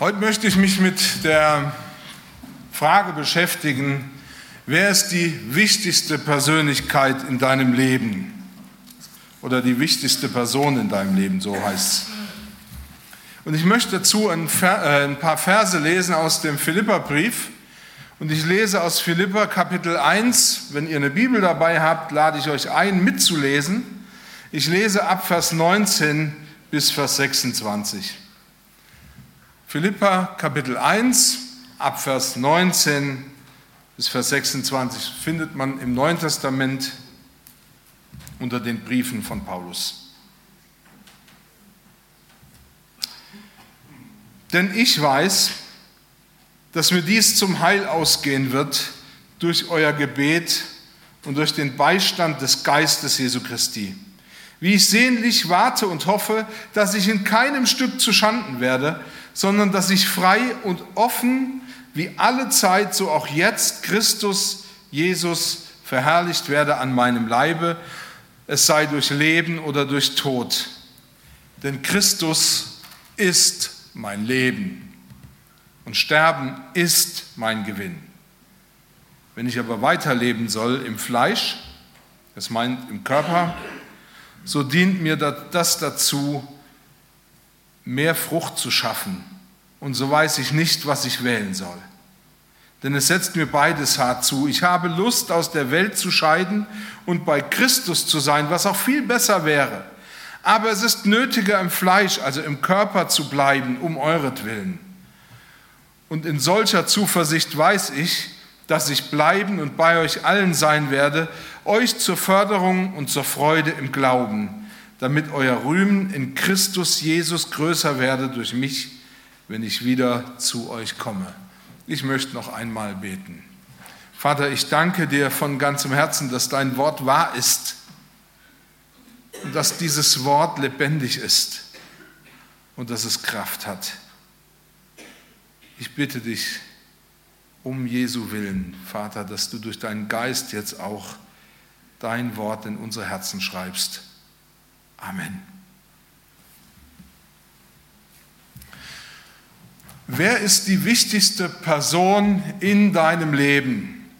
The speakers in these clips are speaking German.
Heute möchte ich mich mit der Frage beschäftigen, wer ist die wichtigste Persönlichkeit in deinem Leben? Oder die wichtigste Person in deinem Leben, so heißt es. Und ich möchte dazu ein, äh, paar Verse lesen aus dem Philipperbrief. Und ich lese aus Philipper Kapitel 1. Wenn ihr eine Bibel dabei habt, lade ich euch ein, mitzulesen. Ich lese ab Vers 19 bis Vers 26. Philippa Kapitel 1, ab Vers 19 bis Vers 26 findet man im Neuen Testament unter den Briefen von Paulus. Denn ich weiß, dass mir dies zum Heil ausgehen wird durch euer Gebet und durch den Beistand des Geistes Jesu Christi. Wie ich sehnlich warte und hoffe, dass ich in keinem Stück zu Schanden werde, sondern dass ich frei und offen wie alle Zeit, so auch jetzt Christus Jesus verherrlicht werde an meinem Leibe, es sei durch Leben oder durch Tod. Denn Christus ist mein Leben und Sterben ist mein Gewinn. Wenn ich aber weiterleben soll im Fleisch, das meint im Körper, so dient mir das dazu, mehr Frucht zu schaffen. Und so weiß ich nicht, was ich wählen soll. Denn es setzt mir beides hart zu. Ich habe Lust, aus der Welt zu scheiden und bei Christus zu sein, was auch viel besser wäre. Aber es ist nötiger, im Fleisch, also im Körper zu bleiben, um euretwillen. Und in solcher Zuversicht weiß ich, dass ich bleiben und bei euch allen sein werde, euch zur Förderung und zur Freude im Glauben, damit euer Rühmen in Christus Jesus größer werde durch mich, wenn ich wieder zu euch komme. Ich möchte noch einmal beten. Vater, ich danke dir von ganzem Herzen, dass dein Wort wahr ist und dass dieses Wort lebendig ist und dass es Kraft hat. Ich bitte dich um Jesu willen, Vater, dass du durch deinen Geist jetzt auch dein Wort in unsere Herzen schreibst. Amen. Wer ist die wichtigste Person in deinem Leben?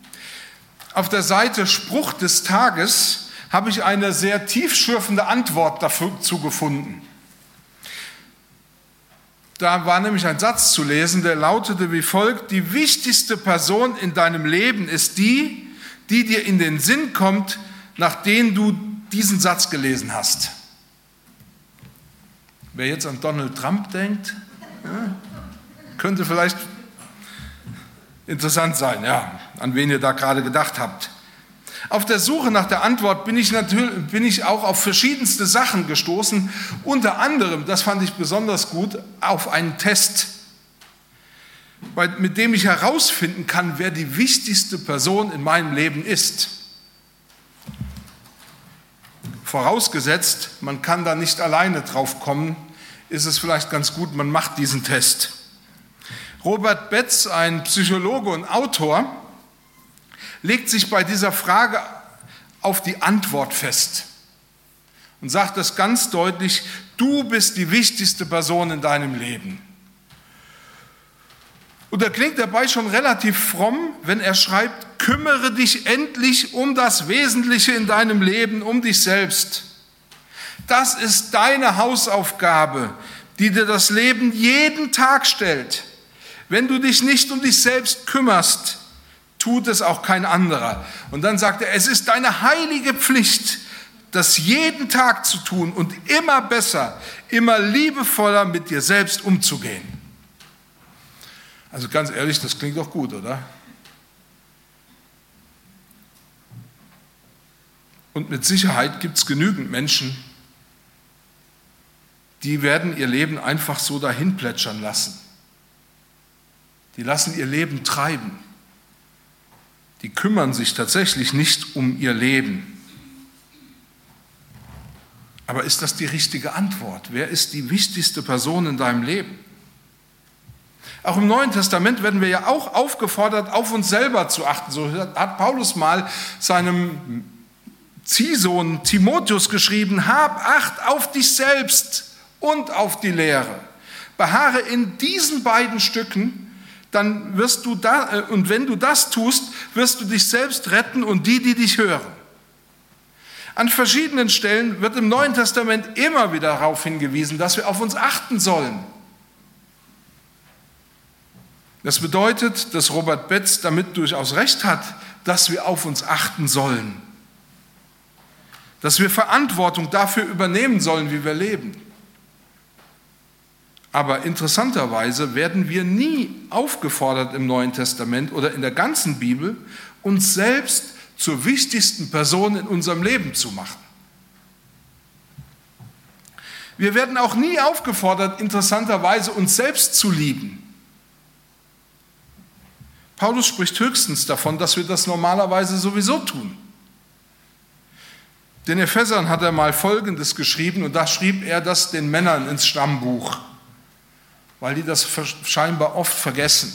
Auf der Seite Spruch des Tages habe ich eine sehr tiefschürfende Antwort dazu gefunden. Da war nämlich ein Satz zu lesen, der lautete wie folgt, die wichtigste Person in deinem Leben ist die, die dir in den Sinn kommt, nachdem du diesen Satz gelesen hast. Wer jetzt an Donald Trump denkt, ja, könnte vielleicht interessant sein, ja, an wen ihr da gerade gedacht habt. Auf der Suche nach der Antwort bin ich, natürlich, bin ich auch auf verschiedenste Sachen gestoßen, unter anderem, das fand ich besonders gut, auf einen Test, mit dem ich herausfinden kann, wer die wichtigste Person in meinem Leben ist. Vorausgesetzt, man kann da nicht alleine drauf kommen, ist es vielleicht ganz gut, man macht diesen Test. Robert Betz, ein Psychologe und Autor, legt sich bei dieser Frage auf die Antwort fest und sagt das ganz deutlich, du bist die wichtigste Person in deinem Leben. Und er klingt dabei schon relativ fromm, wenn er schreibt, kümmere dich endlich um das Wesentliche in deinem Leben, um dich selbst. Das ist deine Hausaufgabe, die dir das Leben jeden Tag stellt. Wenn du dich nicht um dich selbst kümmerst, tut es auch kein anderer. Und dann sagt er, es ist deine heilige Pflicht, das jeden Tag zu tun und immer besser, immer liebevoller mit dir selbst umzugehen. Also ganz ehrlich, das klingt doch gut, oder? Und mit Sicherheit gibt es genügend Menschen, die werden ihr Leben einfach so dahin plätschern lassen. Die lassen ihr Leben treiben die kümmern sich tatsächlich nicht um ihr Leben. Aber ist das die richtige Antwort? Wer ist die wichtigste Person in deinem Leben? Auch im Neuen Testament werden wir ja auch aufgefordert, auf uns selber zu achten. So hat Paulus mal seinem Ziehsohn Timotheus geschrieben, hab Acht auf dich selbst und auf die Lehre. Beharre in diesen beiden Stücken, dann wirst du da, äh, und wenn du das tust, wirst du dich selbst retten und die, die dich hören. An verschiedenen Stellen wird im Neuen Testament immer wieder darauf hingewiesen, dass wir auf uns achten sollen. Das bedeutet, dass Robert Betz damit durchaus recht hat, dass wir auf uns achten sollen, dass wir Verantwortung dafür übernehmen sollen, wie wir leben. Aber interessanterweise werden wir nie aufgefordert im Neuen Testament oder in der ganzen Bibel, uns selbst zur wichtigsten Person in unserem Leben zu machen. Wir werden auch nie aufgefordert, interessanterweise uns selbst zu lieben. Paulus spricht höchstens davon, dass wir das normalerweise sowieso tun. Den Ephesern hat er mal Folgendes geschrieben und da schrieb er das den Männern ins Stammbuch, weil die das scheinbar oft vergessen.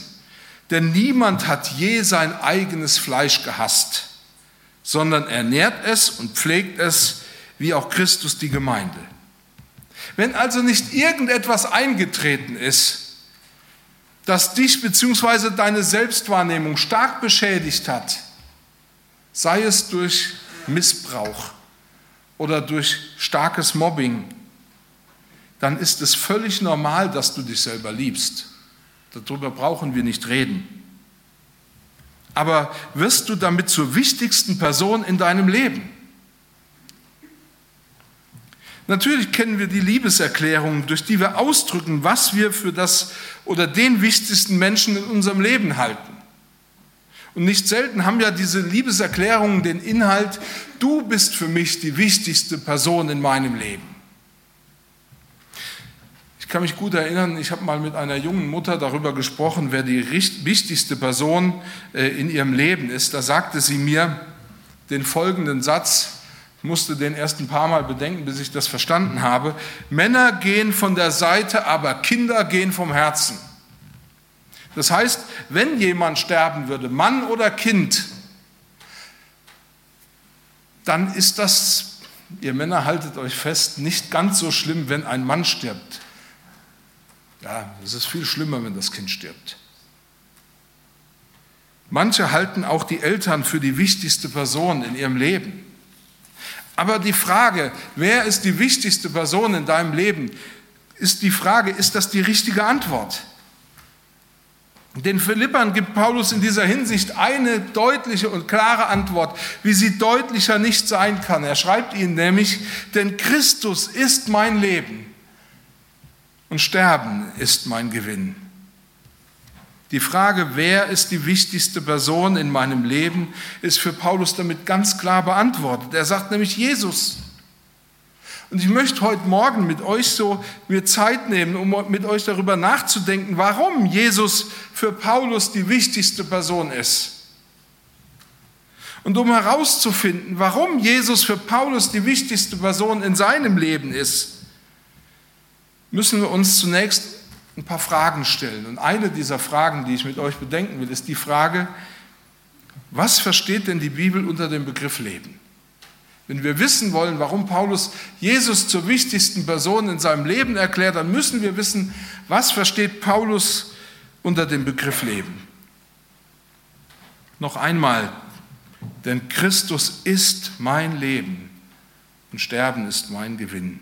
Denn niemand hat je sein eigenes Fleisch gehasst, sondern ernährt es und pflegt es, wie auch Christus die Gemeinde. Wenn also nicht irgendetwas eingetreten ist, das dich bzw. deine Selbstwahrnehmung stark beschädigt hat, sei es durch Missbrauch oder durch starkes Mobbing, dann ist es völlig normal, dass du dich selber liebst. Darüber brauchen wir nicht reden. Aber wirst du damit zur wichtigsten Person in deinem Leben? Natürlich kennen wir die Liebeserklärungen, durch die wir ausdrücken, was wir für das oder den wichtigsten Menschen in unserem Leben halten. Und nicht selten haben ja diese Liebeserklärungen den Inhalt, du bist für mich die wichtigste Person in meinem Leben. Ich kann mich gut erinnern, ich habe mal mit einer jungen Mutter darüber gesprochen, wer die wichtigste Person äh, in ihrem Leben ist. Da sagte sie mir den folgenden Satz, musste den erst ein paar Mal bedenken, bis ich das verstanden habe. Männer gehen von der Seite, aber Kinder gehen vom Herzen. Das heißt, wenn jemand sterben würde, Mann oder Kind, dann ist das, ihr Männer haltet euch fest, nicht ganz so schlimm, wenn ein Mann stirbt. Ja, es ist viel schlimmer, wenn das Kind stirbt. Manche halten auch die Eltern für die wichtigste Person in ihrem Leben. Aber die Frage, wer ist die wichtigste Person in deinem Leben, ist die Frage, ist das die richtige Antwort? Den Philippern gibt Paulus in dieser Hinsicht eine deutliche und klare Antwort, wie sie deutlicher nicht sein kann. Er schreibt ihnen nämlich, denn Christus ist mein Leben und Sterben ist mein Gewinn. Die Frage, wer ist die wichtigste Person in meinem Leben, ist für Paulus damit ganz klar beantwortet. Er sagt nämlich Jesus. Und ich möchte heute Morgen mit euch so mir Zeit nehmen, um mit euch darüber nachzudenken, warum Jesus für Paulus die wichtigste Person ist. Und um herauszufinden, warum Jesus für Paulus die wichtigste Person in seinem Leben ist, müssen wir uns zunächst ein paar Fragen stellen. Und eine dieser Fragen, die ich mit euch bedenken will, ist die Frage, was versteht denn die Bibel unter dem Begriff Leben? Wenn wir wissen wollen, warum Paulus Jesus zur wichtigsten Person in seinem Leben erklärt, dann müssen wir wissen, was versteht Paulus unter dem Begriff Leben. Noch einmal, denn Christus ist mein Leben und Sterben ist mein Gewinn.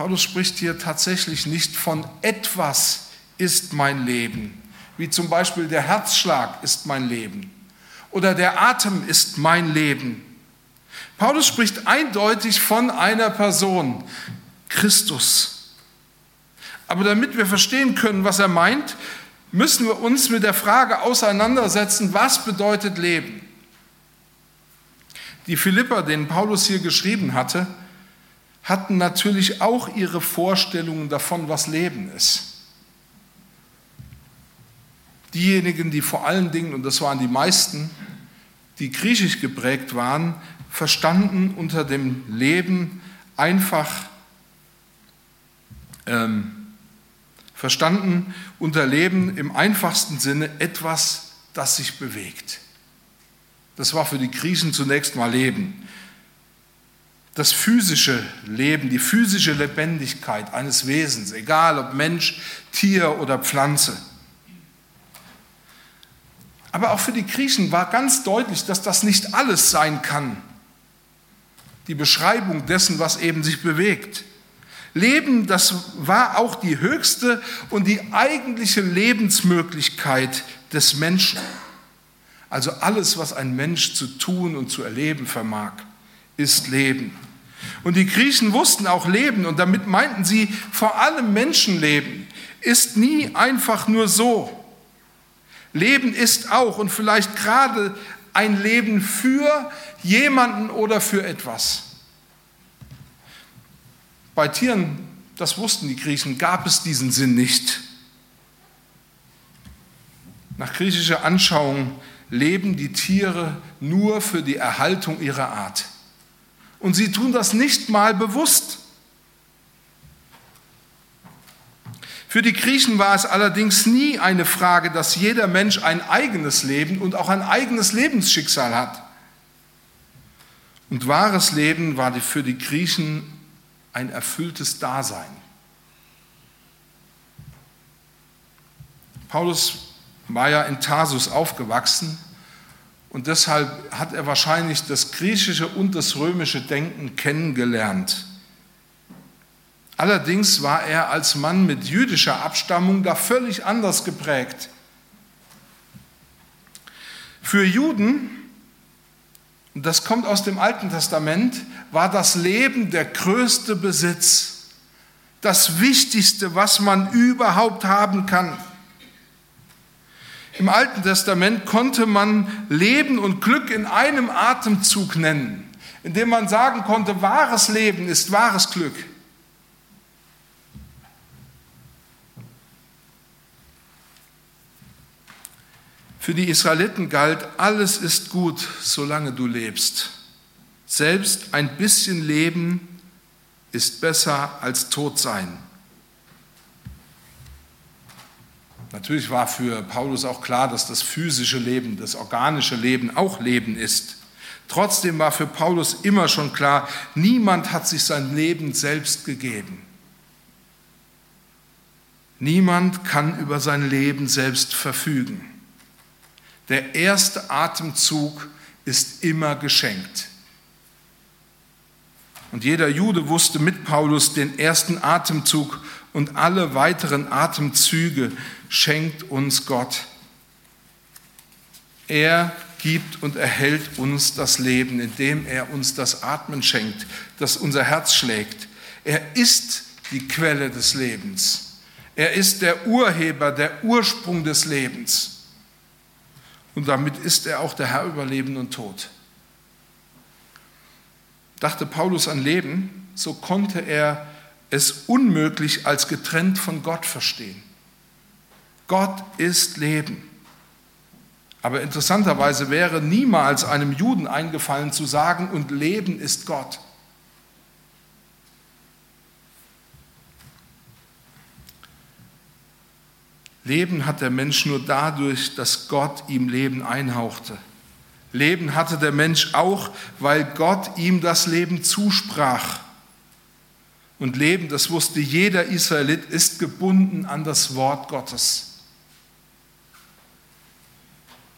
Paulus spricht hier tatsächlich nicht von etwas ist mein Leben, wie zum Beispiel der Herzschlag ist mein Leben oder der Atem ist mein Leben. Paulus spricht eindeutig von einer Person, Christus. Aber damit wir verstehen können, was er meint, müssen wir uns mit der Frage auseinandersetzen, was bedeutet Leben? Die Philipper, denen Paulus hier geschrieben hatte, hatten natürlich auch ihre Vorstellungen davon, was Leben ist. Diejenigen, die vor allen Dingen, und das waren die meisten, die griechisch geprägt waren, verstanden unter dem Leben einfach, ähm, verstanden unter Leben im einfachsten Sinne etwas, das sich bewegt. Das war für die Griechen zunächst mal Leben. Das physische Leben, die physische Lebendigkeit eines Wesens, egal ob Mensch, Tier oder Pflanze. Aber auch für die Griechen war ganz deutlich, dass das nicht alles sein kann. Die Beschreibung dessen, was eben sich bewegt. Leben, das war auch die höchste und die eigentliche Lebensmöglichkeit des Menschen. Also alles, was ein Mensch zu tun und zu erleben vermag, ist Leben. Und die Griechen wussten auch Leben und damit meinten sie vor allem Menschenleben ist nie einfach nur so. Leben ist auch und vielleicht gerade ein Leben für jemanden oder für etwas. Bei Tieren, das wussten die Griechen, gab es diesen Sinn nicht. Nach griechischer Anschauung leben die Tiere nur für die Erhaltung ihrer Art. Und sie tun das nicht mal bewusst. Für die Griechen war es allerdings nie eine Frage, dass jeder Mensch ein eigenes Leben und auch ein eigenes Lebensschicksal hat. Und wahres Leben war für die Griechen ein erfülltes Dasein. Paulus war ja in Tarsus aufgewachsen und deshalb hat er wahrscheinlich das griechische und das römische Denken kennengelernt. Allerdings war er als Mann mit jüdischer Abstammung da völlig anders geprägt. Für Juden, und das kommt aus dem Alten Testament, war das Leben der größte Besitz, das Wichtigste, was man überhaupt haben kann. Im Alten Testament konnte man Leben und Glück in einem Atemzug nennen, indem man sagen konnte, wahres Leben ist wahres Glück. Für die Israeliten galt, alles ist gut, solange du lebst. Selbst ein bisschen Leben ist besser als tot sein. Natürlich war für Paulus auch klar, dass das physische Leben, das organische Leben auch Leben ist. Trotzdem war für Paulus immer schon klar, niemand hat sich sein Leben selbst gegeben. Niemand kann über sein Leben selbst verfügen. Der erste Atemzug ist immer geschenkt. Und jeder Jude wusste mit Paulus, den ersten Atemzug und alle weiteren Atemzüge schenkt uns Gott. Er gibt und erhält uns das Leben, indem er uns das Atmen schenkt, das unser Herz schlägt. Er ist die Quelle des Lebens. Er ist der Urheber, der Ursprung des Lebens. Und damit ist er auch der Herr über Leben und Tod. Dachte Paulus an Leben, so konnte er es unmöglich als getrennt von Gott verstehen. Gott ist Leben. Aber interessanterweise wäre niemals einem Juden eingefallen zu sagen, und Leben ist Gott. Leben hat der Mensch nur dadurch, dass Gott ihm Leben einhauchte. Leben hatte der Mensch auch, weil Gott ihm das Leben zusprach. Und Leben, das wusste jeder Israelit, ist gebunden an das Wort Gottes.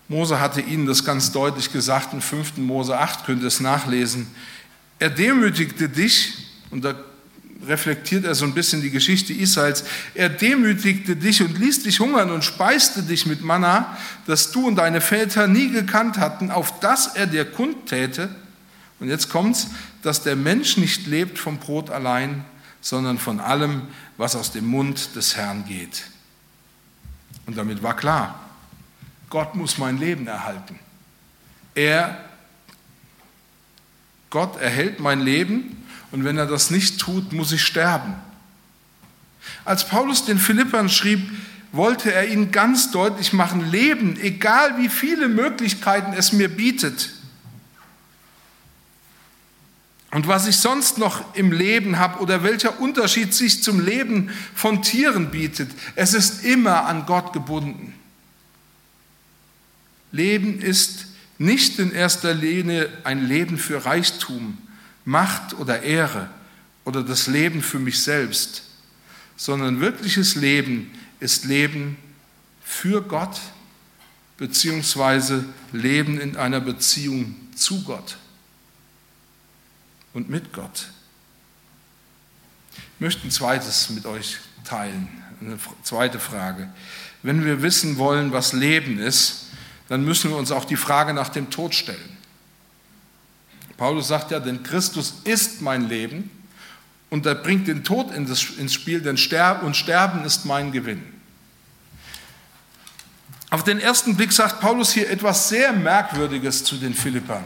Mose hatte ihnen das ganz deutlich gesagt, in 5. Mose 8 könnt ihr es nachlesen. Er demütigte dich, und da reflektiert er so ein bisschen die Geschichte Israels. Er demütigte dich und ließ dich hungern und speiste dich mit Manna, das du und deine Väter nie gekannt hatten, auf das er dir kundtäte. Und jetzt kommt's, dass der Mensch nicht lebt vom Brot allein, sondern von allem, was aus dem Mund des Herrn geht. Und damit war klar, Gott muss mein Leben erhalten. Er, Gott erhält mein Leben und wenn er das nicht tut, muss ich sterben. Als Paulus den Philippern schrieb, wollte er ihnen ganz deutlich machen, Leben, egal wie viele Möglichkeiten es mir bietet. Und was ich sonst noch im Leben habe oder welcher Unterschied sich zum Leben von Tieren bietet, es ist immer an Gott gebunden. Leben ist nicht in erster Linie ein Leben für Reichtum, Macht oder Ehre oder das Leben für mich selbst, sondern wirkliches Leben ist Leben für Gott beziehungsweise Leben in einer Beziehung zu Gott und mit Gott. Ich möchte ein zweites mit euch teilen, eine zweite Frage. Wenn wir wissen wollen, was Leben ist, dann müssen wir uns auch die Frage nach dem Tod stellen. Paulus sagt ja, denn Christus ist mein Leben und er bringt den Tod ins Spiel, denn Sterben und Sterben ist mein Gewinn. Auf den ersten Blick sagt Paulus hier etwas sehr Merkwürdiges zu den Philippern.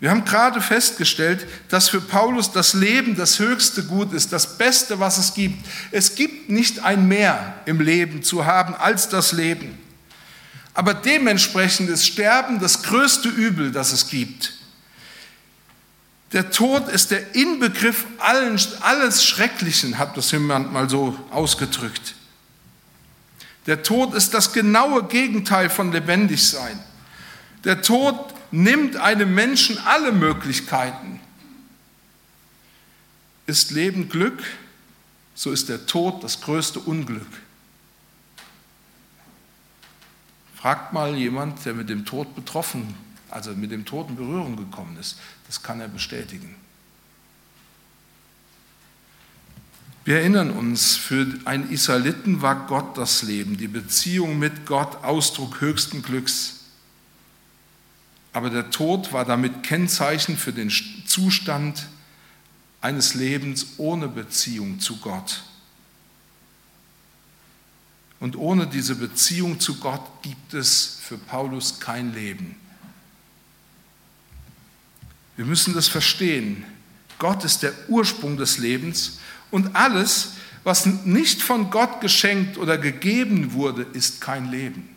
Wir haben gerade festgestellt, dass für Paulus das Leben das höchste Gut ist, das Beste, was es gibt. Es gibt nicht ein Mehr im Leben zu haben als das Leben. Aber dementsprechend ist Sterben das größte Übel, das es gibt. Der Tod ist der Inbegriff allen, alles Schrecklichen, hat das jemand mal so ausgedrückt. Der Tod ist das genaue Gegenteil von lebendig sein. Der Tod nimmt einem Menschen alle Möglichkeiten. Ist Leben Glück, so ist der Tod das größte Unglück. Fragt mal jemand, der mit dem Tod betroffen, also mit dem Tod in Berührung gekommen ist. Das kann er bestätigen. Wir erinnern uns, für einen Israeliten war Gott das Leben, die Beziehung mit Gott Ausdruck höchsten Glücks. Aber der Tod war damit Kennzeichen für den Zustand eines Lebens ohne Beziehung zu Gott. Und ohne diese Beziehung zu Gott gibt es für Paulus kein Leben. Wir müssen das verstehen. Gott ist der Ursprung des Lebens und alles, was nicht von Gott geschenkt oder gegeben wurde, ist kein Leben.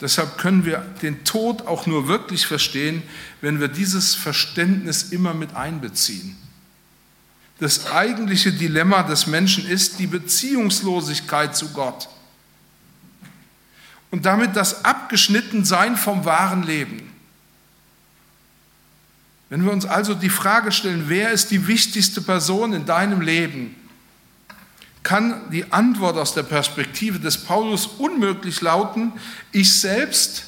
Deshalb können wir den Tod auch nur wirklich verstehen, wenn wir dieses Verständnis immer mit einbeziehen. Das eigentliche Dilemma des Menschen ist die Beziehungslosigkeit zu Gott und damit das Abgeschnittensein vom wahren Leben. Wenn wir uns also die Frage stellen, wer ist die wichtigste Person in deinem Leben, kann die Antwort aus der Perspektive des Paulus unmöglich lauten, ich selbst,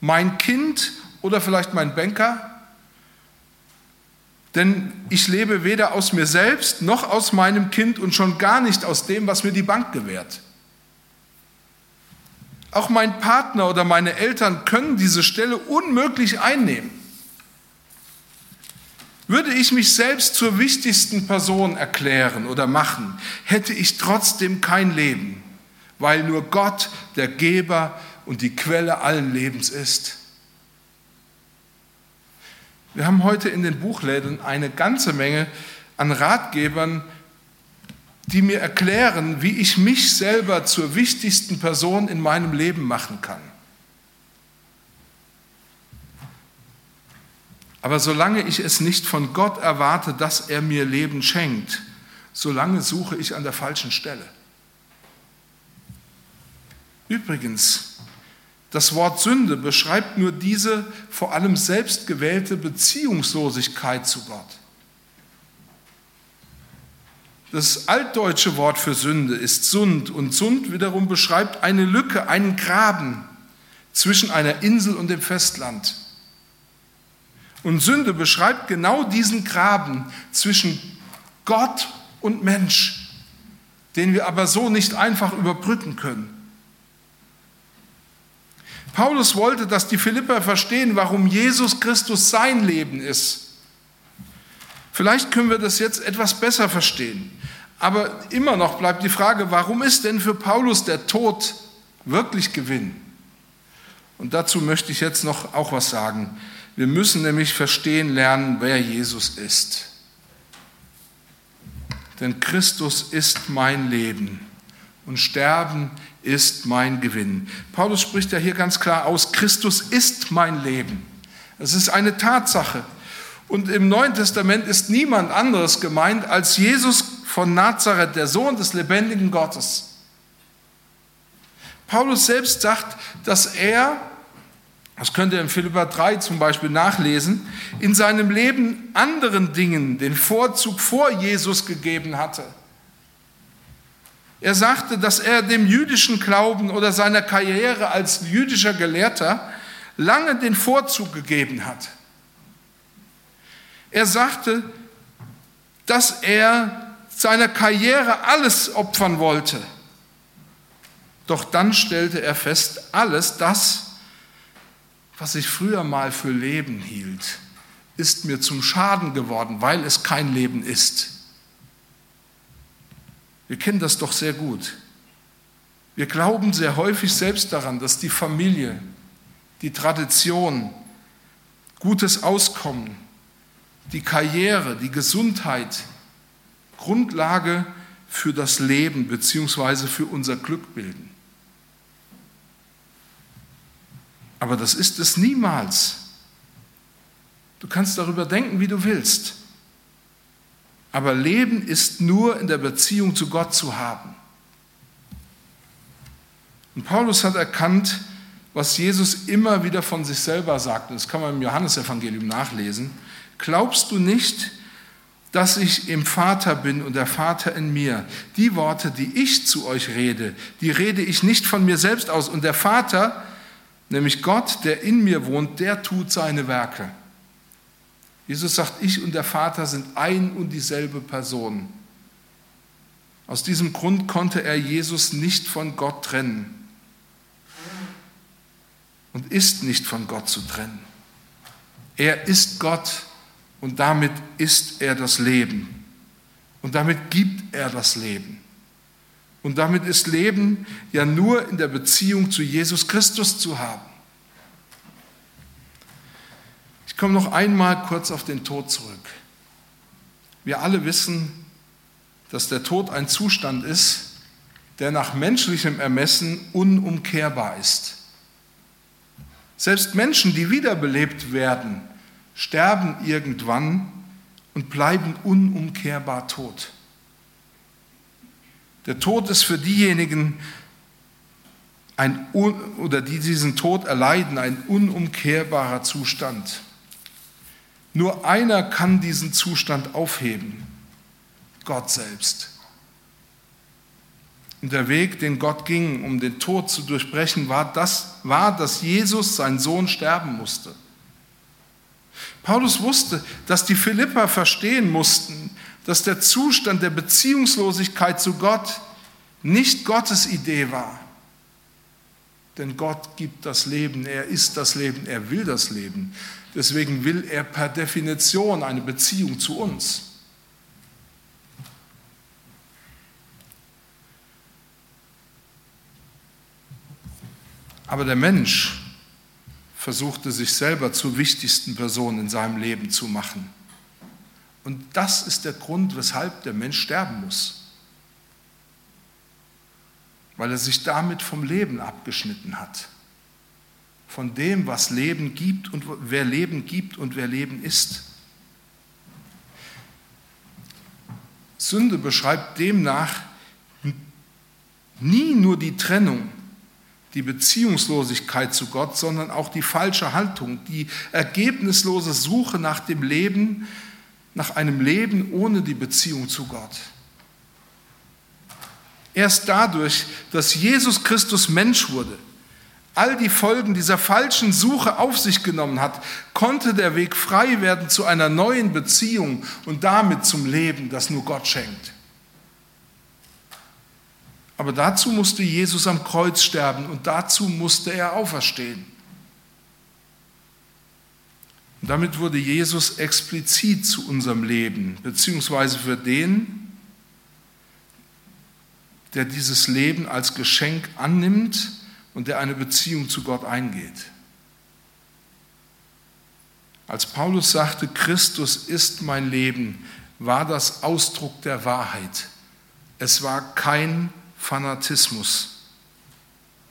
mein Kind oder vielleicht mein Banker? Denn ich lebe weder aus mir selbst noch aus meinem Kind und schon gar nicht aus dem, was mir die Bank gewährt. Auch mein Partner oder meine Eltern können diese Stelle unmöglich einnehmen. Würde ich mich selbst zur wichtigsten Person erklären oder machen, hätte ich trotzdem kein Leben, weil nur Gott der Geber und die Quelle allen Lebens ist. Wir haben heute in den Buchläden eine ganze Menge an Ratgebern, die mir erklären, wie ich mich selber zur wichtigsten Person in meinem Leben machen kann. Aber solange ich es nicht von Gott erwarte, dass er mir Leben schenkt, solange suche ich an der falschen Stelle. Übrigens, das Wort Sünde beschreibt nur diese vor allem selbstgewählte Beziehungslosigkeit zu Gott. Das altdeutsche Wort für Sünde ist Sund und Sund wiederum beschreibt eine Lücke, einen Graben zwischen einer Insel und dem Festland. Und Sünde beschreibt genau diesen Graben zwischen Gott und Mensch, den wir aber so nicht einfach überbrücken können. Paulus wollte, dass die Philipper verstehen, warum Jesus Christus sein Leben ist. Vielleicht können wir das jetzt etwas besser verstehen. Aber immer noch bleibt die Frage, warum ist denn für Paulus der Tod wirklich Gewinn? Und dazu möchte ich jetzt noch auch was sagen. Wir müssen nämlich verstehen lernen, wer Jesus ist. Denn Christus ist mein Leben und Sterben ist mein Gewinn. Paulus spricht ja hier ganz klar aus, Christus ist mein Leben. Es ist eine Tatsache. Und im Neuen Testament ist niemand anderes gemeint als Jesus von Nazareth, der Sohn des lebendigen Gottes. Paulus selbst sagt, dass er das könnt ihr in Philippa 3 zum Beispiel nachlesen, in seinem Leben anderen Dingen den Vorzug vor Jesus gegeben hatte. Er sagte, dass er dem jüdischen Glauben oder seiner Karriere als jüdischer Gelehrter lange den Vorzug gegeben hat. Er sagte, dass er seiner Karriere alles opfern wollte. Doch dann stellte er fest, alles das, was ich früher mal für Leben hielt, ist mir zum Schaden geworden, weil es kein Leben ist. Wir kennen das doch sehr gut. Wir glauben sehr häufig selbst daran, dass die Familie, die Tradition, gutes Auskommen, die Karriere, die Gesundheit Grundlage für das Leben bzw. für unser Glück bilden. Aber das ist es niemals. Du kannst darüber denken, wie du willst. Aber Leben ist nur in der Beziehung zu Gott zu haben. Und Paulus hat erkannt, was Jesus immer wieder von sich selber sagt. Das kann man im Johannesevangelium nachlesen. Glaubst du nicht, dass ich im Vater bin und der Vater in mir? Die Worte, die ich zu euch rede, die rede ich nicht von mir selbst aus. Und der Vater, nämlich Gott, der in mir wohnt, der tut seine Werke. Jesus sagt, ich und der Vater sind ein und dieselbe Person. Aus diesem Grund konnte er Jesus nicht von Gott trennen und ist nicht von Gott zu trennen. Er ist Gott und damit ist er das Leben und damit gibt er das Leben. Und damit ist Leben ja nur in der Beziehung zu Jesus Christus zu haben. Ich komme noch einmal kurz auf den Tod zurück. Wir alle wissen, dass der Tod ein Zustand ist, der nach menschlichem Ermessen unumkehrbar ist. Selbst Menschen, die wiederbelebt werden, sterben irgendwann und bleiben unumkehrbar tot. Der Tod ist für diejenigen, ein, oder die diesen Tod erleiden, ein unumkehrbarer Zustand. Nur einer kann diesen Zustand aufheben, Gott selbst. Und der Weg, den Gott ging, um den Tod zu durchbrechen, war, das, war, dass Jesus, sein Sohn, sterben musste. Paulus wusste, dass die Philipper verstehen mussten, dass der Zustand der Beziehungslosigkeit zu Gott nicht Gottes Idee war. Denn Gott gibt das Leben, er ist das Leben, er will das Leben. Deswegen will er per Definition eine Beziehung zu uns. Aber der Mensch versuchte sich selber zur wichtigsten Person in seinem Leben zu machen. Und das ist der Grund, weshalb der Mensch sterben muss. Weil er sich damit vom Leben abgeschnitten hat. Von dem, was Leben gibt und wer Leben gibt und wer Leben ist. Sünde beschreibt demnach nie nur die Trennung die Beziehungslosigkeit zu Gott, sondern auch die falsche Haltung, die ergebnislose Suche nach dem Leben, nach einem Leben ohne die Beziehung zu Gott. Erst dadurch, dass Jesus Christus Mensch wurde, all die Folgen dieser falschen Suche auf sich genommen hat, konnte der Weg frei werden zu einer neuen Beziehung und damit zum Leben, das nur Gott schenkt. Aber dazu musste Jesus am Kreuz sterben und dazu musste er auferstehen. Und damit wurde Jesus explizit zu unserem Leben, beziehungsweise für den, der dieses Leben als Geschenk annimmt und der eine Beziehung zu Gott eingeht. Als Paulus sagte, Christus ist mein Leben, war das Ausdruck der Wahrheit. Es war kein Fanatismus.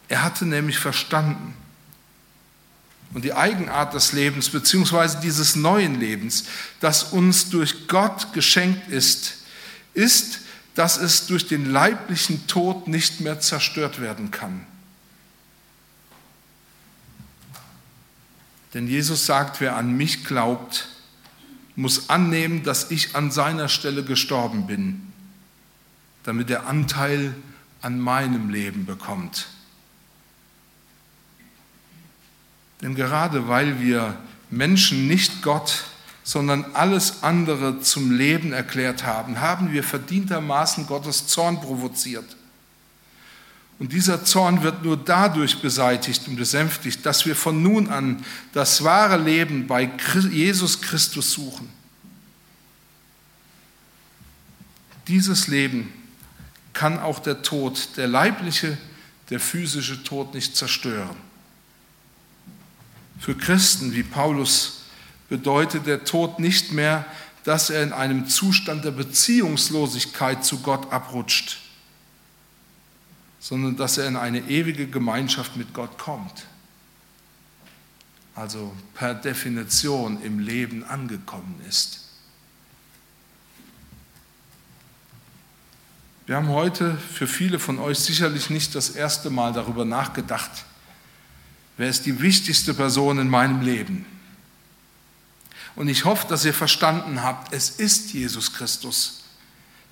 Er hatte nämlich verstanden. Und die Eigenart des Lebens, beziehungsweise dieses neuen Lebens, das uns durch Gott geschenkt ist, ist, dass es durch den leiblichen Tod nicht mehr zerstört werden kann. Denn Jesus sagt, wer an mich glaubt, muss annehmen, dass ich an seiner Stelle gestorben bin, damit er Anteil an meinem Leben bekommt. Denn gerade weil wir Menschen nicht Gott, sondern alles andere zum Leben erklärt haben, haben wir verdientermaßen Gottes Zorn provoziert. Und dieser Zorn wird nur dadurch beseitigt und besänftigt, dass wir von nun an das wahre Leben bei Jesus Christus suchen. Dieses Leben kann auch der Tod, der leibliche, der physische Tod nicht zerstören. Für Christen wie Paulus bedeutet der Tod nicht mehr, dass er in einem Zustand der Beziehungslosigkeit zu Gott abrutscht, sondern dass er in eine ewige Gemeinschaft mit Gott kommt. Also per Definition im Leben angekommen ist. Wir haben heute für viele von euch sicherlich nicht das erste Mal darüber nachgedacht, wer ist die wichtigste Person in meinem Leben. Und ich hoffe, dass ihr verstanden habt, es ist Jesus Christus.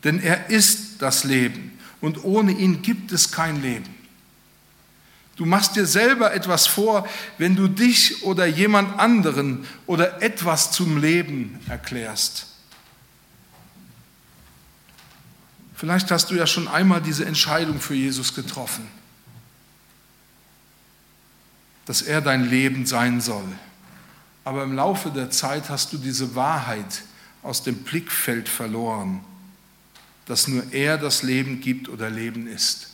Denn er ist das Leben und ohne ihn gibt es kein Leben. Du machst dir selber etwas vor, wenn du dich oder jemand anderen oder etwas zum Leben erklärst. Vielleicht hast du ja schon einmal diese Entscheidung für Jesus getroffen, dass er dein Leben sein soll. Aber im Laufe der Zeit hast du diese Wahrheit aus dem Blickfeld verloren, dass nur er das Leben gibt oder Leben ist.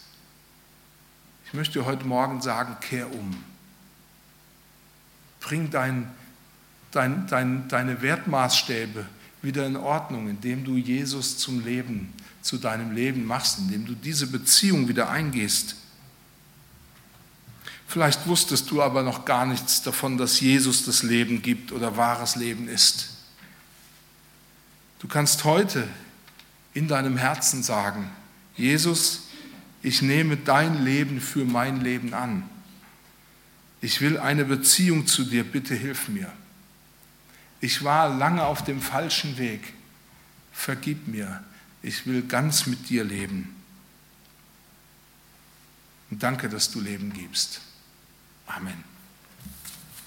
Ich möchte heute Morgen sagen, kehr um. Bring dein, dein, dein, deine Wertmaßstäbe wieder in Ordnung, indem du Jesus zum Leben, zu deinem Leben machst, indem du diese Beziehung wieder eingehst. Vielleicht wusstest du aber noch gar nichts davon, dass Jesus das Leben gibt oder wahres Leben ist. Du kannst heute in deinem Herzen sagen, Jesus, ich nehme dein Leben für mein Leben an. Ich will eine Beziehung zu dir, bitte hilf mir. Ich war lange auf dem falschen Weg. Vergib mir. Ich will ganz mit dir leben. Und danke, dass du Leben gibst. Amen.